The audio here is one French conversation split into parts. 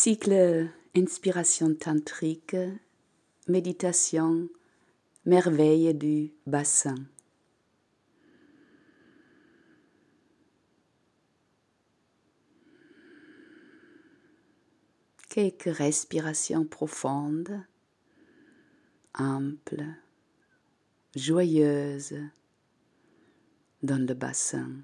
Cycle Inspiration tantrique, méditation, merveille du bassin. Quelques respirations profondes, amples, joyeuses dans le bassin.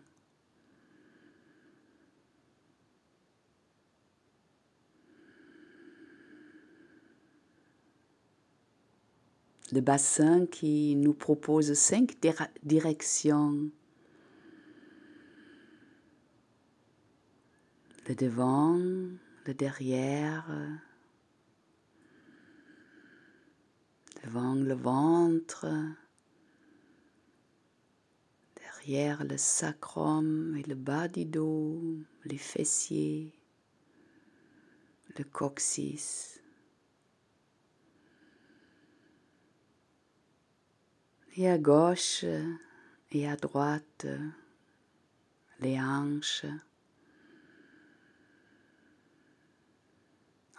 Le bassin qui nous propose cinq directions. Le devant, le derrière, devant le ventre, derrière le sacrum et le bas du dos, les fessiers, le coccyx. Et à gauche et à droite, les hanches.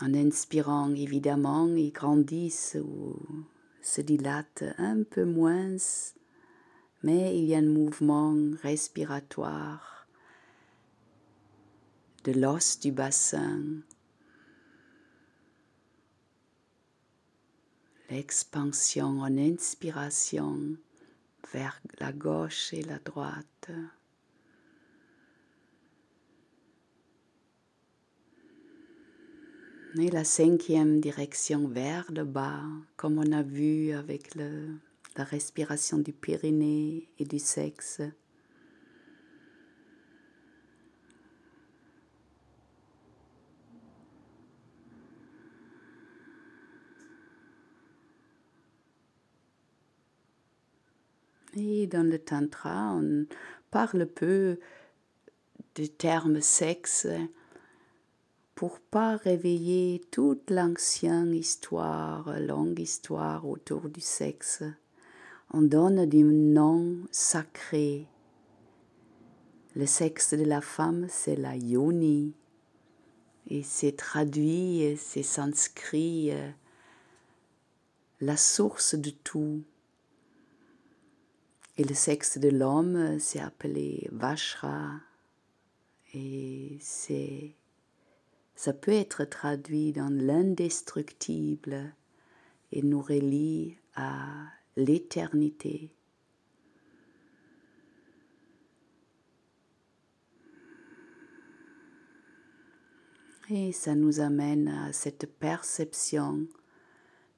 En inspirant, évidemment, ils grandissent ou se dilatent un peu moins, mais il y a un mouvement respiratoire de l'os du bassin l'expansion en inspiration vers la gauche et la droite. Et la cinquième direction vers le bas, comme on a vu avec la respiration du Pyrénées et du sexe. Et dans le tantra, on parle peu du terme sexe pour pas réveiller toute l'ancienne histoire, longue histoire autour du sexe. On donne du nom sacré. Le sexe de la femme, c'est la yoni. Et c'est traduit, c'est sanskrit, euh, la source de tout. Et le sexe de l'homme, c'est appelé Vashra. Et c'est, ça peut être traduit dans l'indestructible et nous relie à l'éternité. Et ça nous amène à cette perception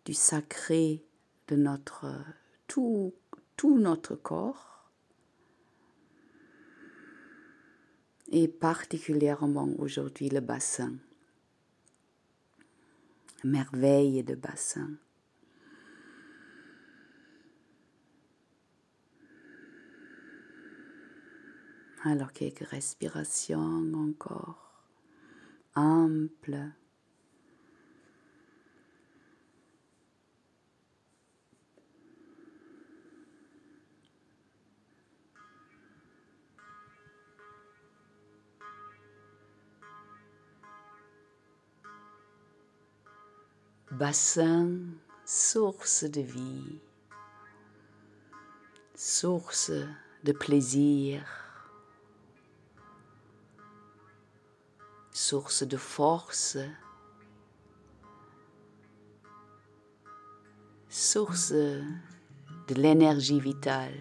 du sacré de notre tout tout notre corps et particulièrement aujourd'hui le bassin. Merveille de bassin. Alors quelques respirations encore amples. Bassin, source de vie, source de plaisir, source de force, source de l'énergie vitale.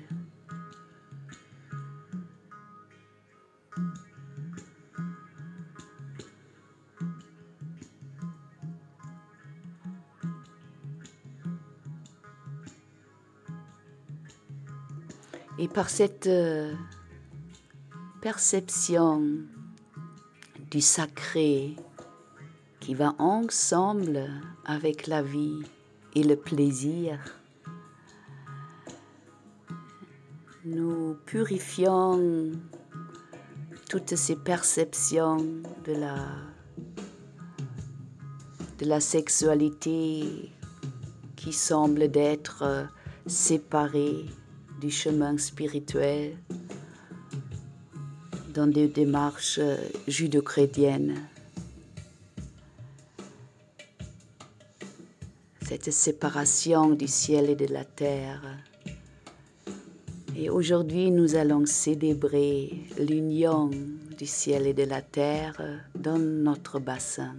Et par cette euh, perception du sacré qui va ensemble avec la vie et le plaisir, nous purifions toutes ces perceptions de la, de la sexualité qui semble d'être séparée du chemin spirituel dans des démarches judo-chrétiennes. cette séparation du ciel et de la terre. Et aujourd'hui, nous allons célébrer l'union du ciel et de la terre dans notre bassin,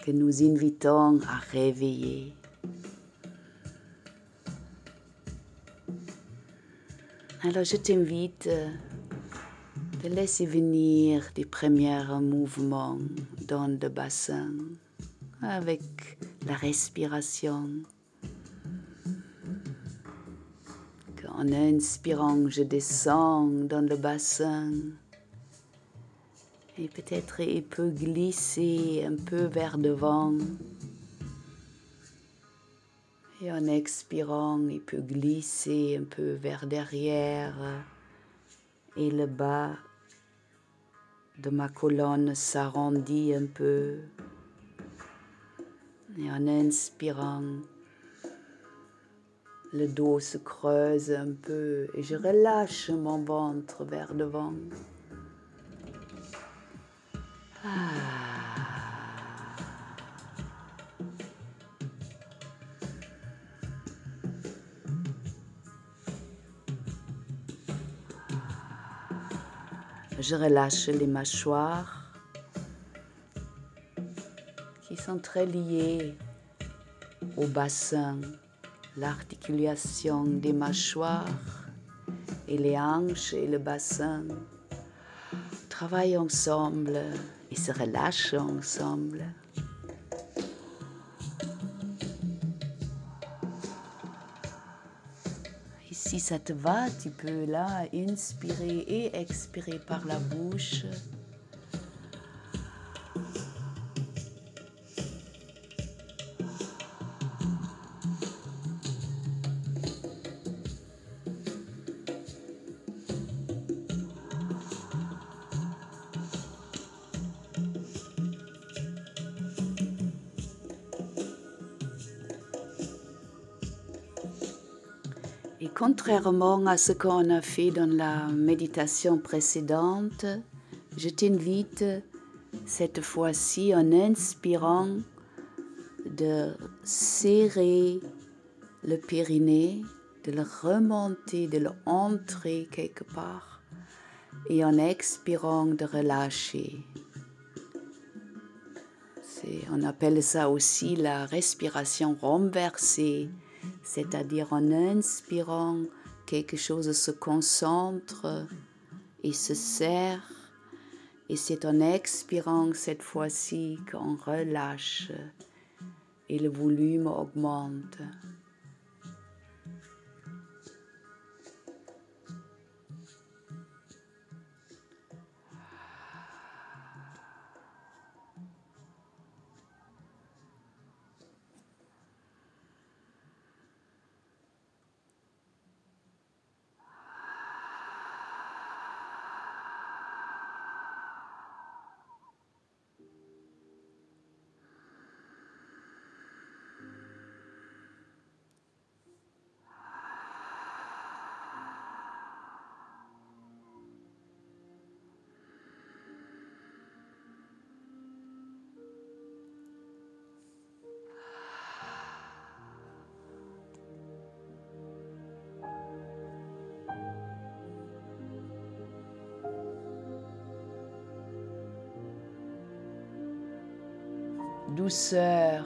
que nous invitons à réveiller. Alors je t'invite de laisser venir des premiers mouvements dans le bassin avec la respiration. En inspirant, je descends dans le bassin et peut-être il peut glisser un peu vers devant. Et en expirant, il peut glisser un peu vers derrière et le bas de ma colonne s'arrondit un peu. Et en inspirant, le dos se creuse un peu et je relâche mon ventre vers devant. Ah. Je relâche les mâchoires qui sont très liées au bassin, l'articulation des mâchoires et les hanches et le bassin travaillent ensemble et se relâchent ensemble. Si ça te va, tu peux là inspirer et expirer par la bouche. Contrairement à ce qu'on a fait dans la méditation précédente, je t'invite cette fois-ci en inspirant de serrer le périnée, de le remonter, de le entrer quelque part et en expirant de relâcher. On appelle ça aussi la respiration renversée c'est-à-dire en inspirant, quelque chose se concentre et se serre, et c'est en expirant cette fois-ci qu'on relâche et le volume augmente. Douceur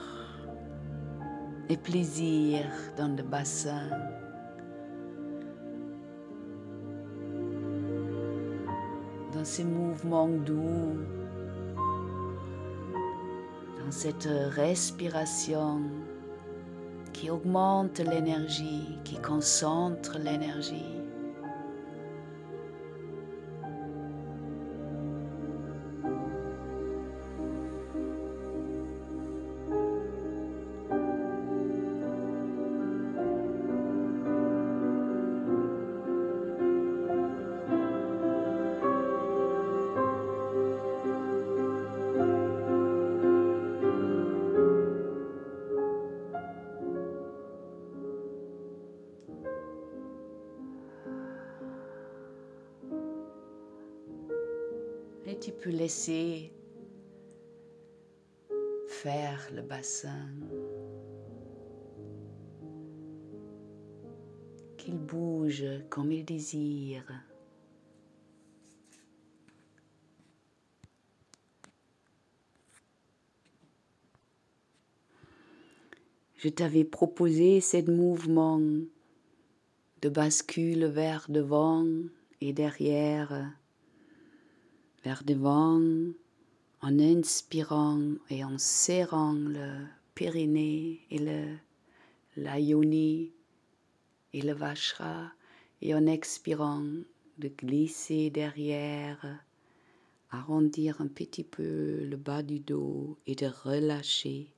et plaisir dans le bassin. Dans ces mouvements doux, dans cette respiration qui augmente l'énergie, qui concentre l'énergie. Tu peux laisser faire le bassin, qu'il bouge comme il désire. Je t'avais proposé ce mouvement de bascule vers devant et derrière, vers devant, en inspirant et en serrant le périnée et le l'ayoni et le vachra et en expirant de glisser derrière, arrondir un petit peu le bas du dos et de relâcher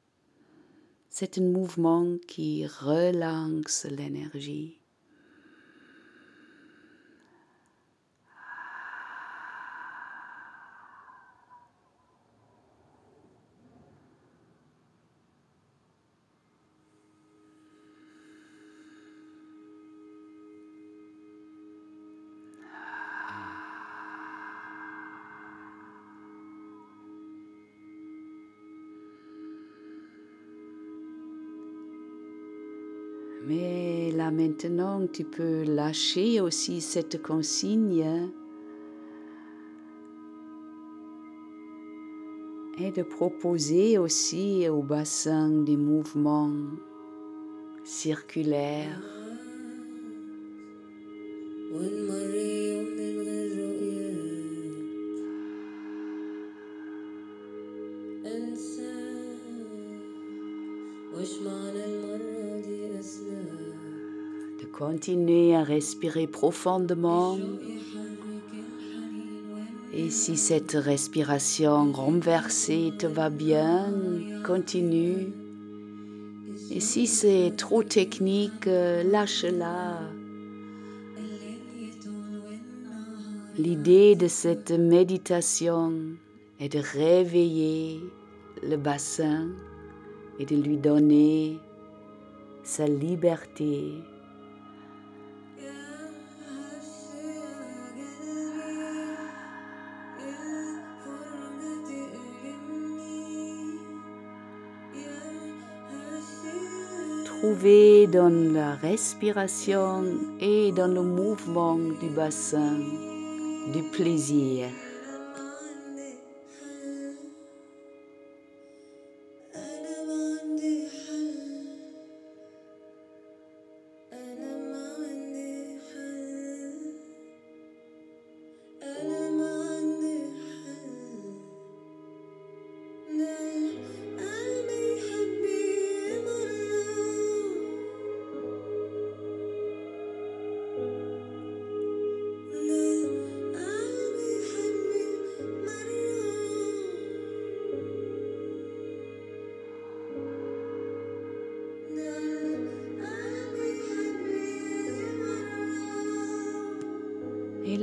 c'est un mouvement qui relance l'énergie. Maintenant, tu peux lâcher aussi cette consigne et de proposer aussi au bassin des mouvements circulaires. Continuez à respirer profondément. Et si cette respiration renversée te va bien, continue. Et si c'est trop technique, lâche-la. L'idée de cette méditation est de réveiller le bassin et de lui donner sa liberté. Trouver dans la respiration et dans le mouvement du bassin du plaisir.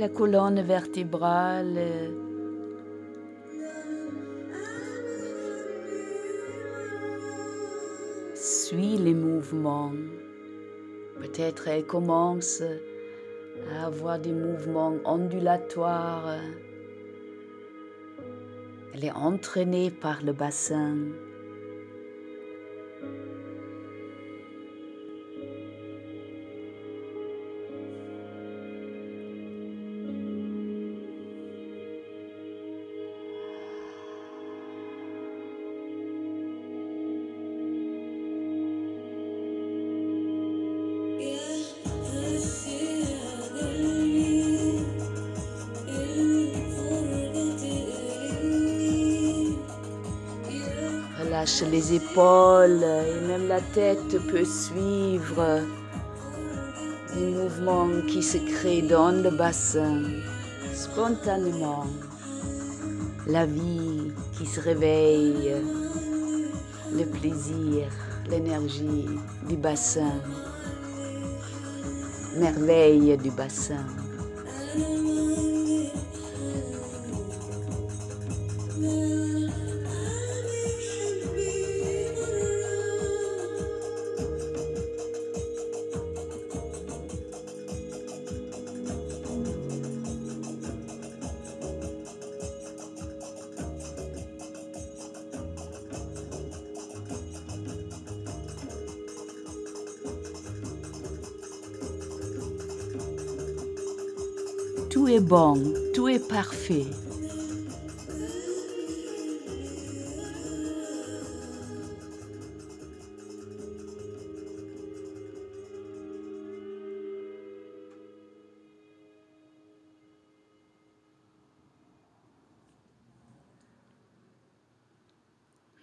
La colonne vertébrale. Suit les mouvements. Peut-être elle commence à avoir des mouvements ondulatoires. Elle est entraînée par le bassin. Les épaules et même la tête peut suivre les mouvements qui se créent dans le bassin spontanément. La vie qui se réveille, le plaisir, l'énergie du bassin, merveille du bassin.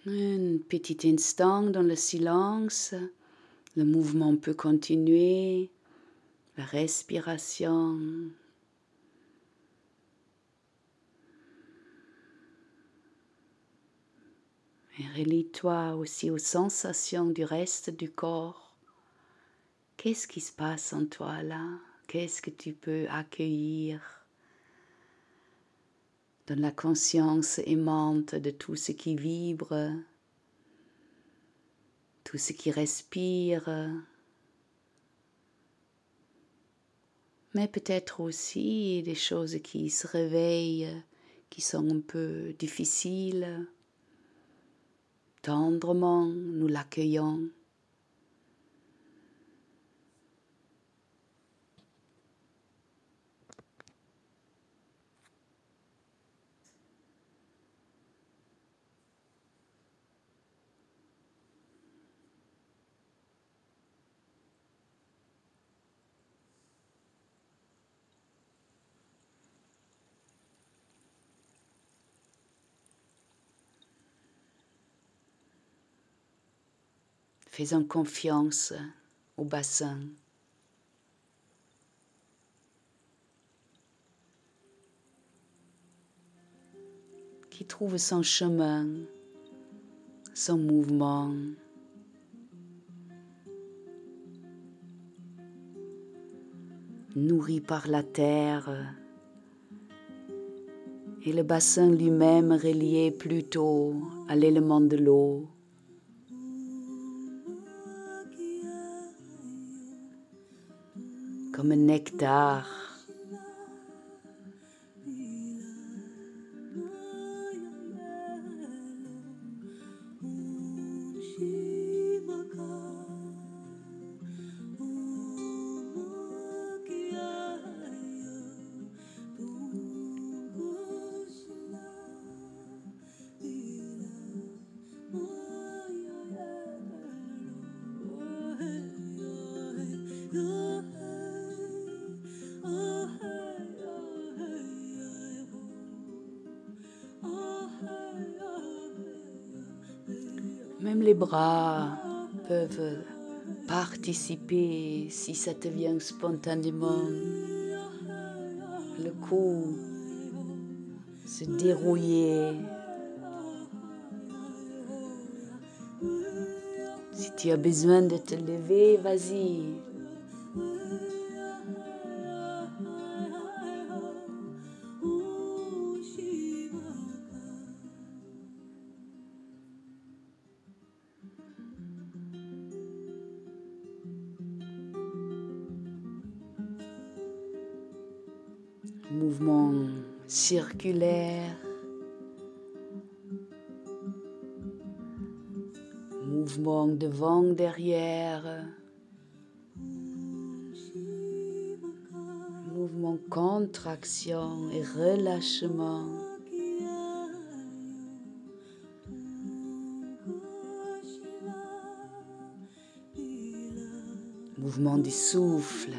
Un petit instant dans le silence, le mouvement peut continuer, la respiration. Et relie-toi aussi aux sensations du reste du corps. Qu'est-ce qui se passe en toi là? Qu'est-ce que tu peux accueillir? Dans la conscience aimante de tout ce qui vibre, tout ce qui respire, mais peut-être aussi des choses qui se réveillent, qui sont un peu difficiles. Tendrement, nous l'accueillons. Faisons confiance au bassin. qui trouve son chemin, son mouvement. nourri par la terre et le bassin lui-même relié plutôt à l'élément de l'eau. Comme nectar. Bras peuvent participer si ça te vient spontanément. Le cou se dérouiller. Si tu as besoin de te lever, vas-y, circulaire, mouvement devant, derrière, mouvement contraction et relâchement. Mouvement du souffle.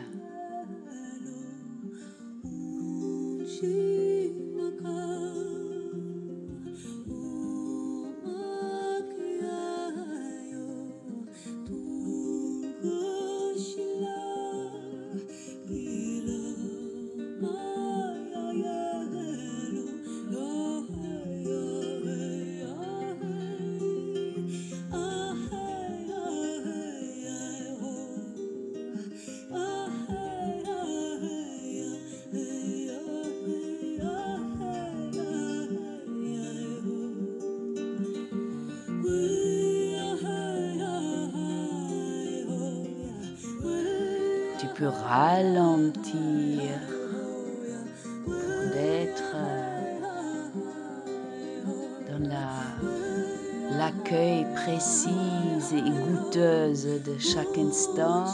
Ralentir pour être dans l'accueil précise et goûteuse de chaque instant.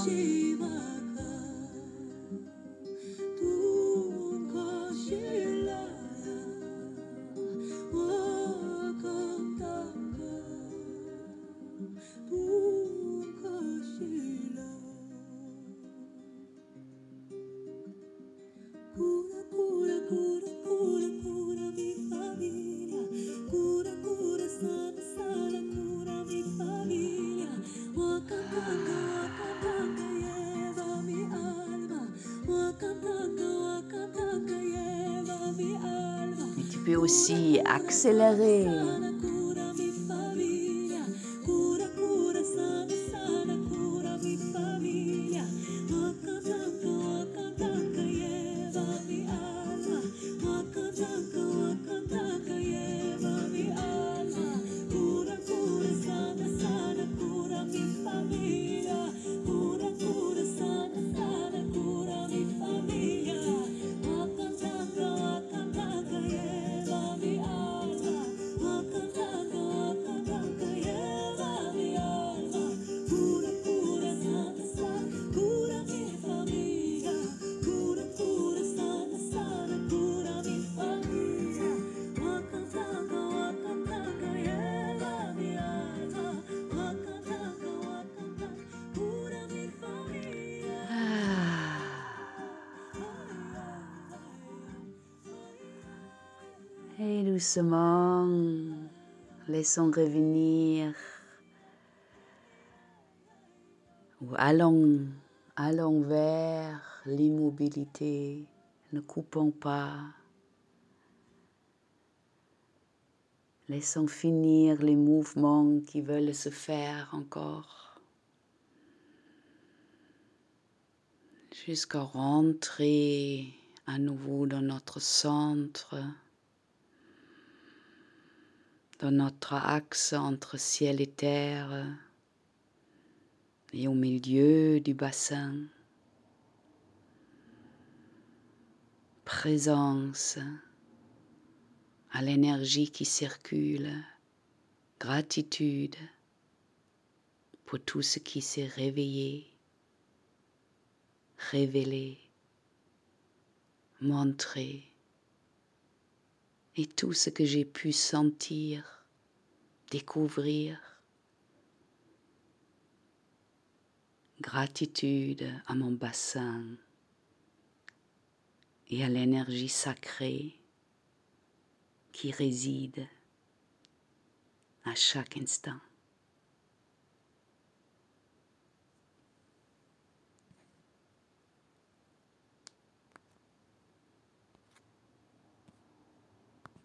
Aussi accélérer. Doucement, laissons revenir ou allons, allons vers l'immobilité, ne coupons pas. Laissons finir les mouvements qui veulent se faire encore. Jusqu'à rentrer à nouveau dans notre centre dans notre axe entre ciel et terre et au milieu du bassin. Présence à l'énergie qui circule, gratitude pour tout ce qui s'est réveillé, révélé, montré et tout ce que j'ai pu sentir, découvrir. Gratitude à mon bassin et à l'énergie sacrée qui réside à chaque instant.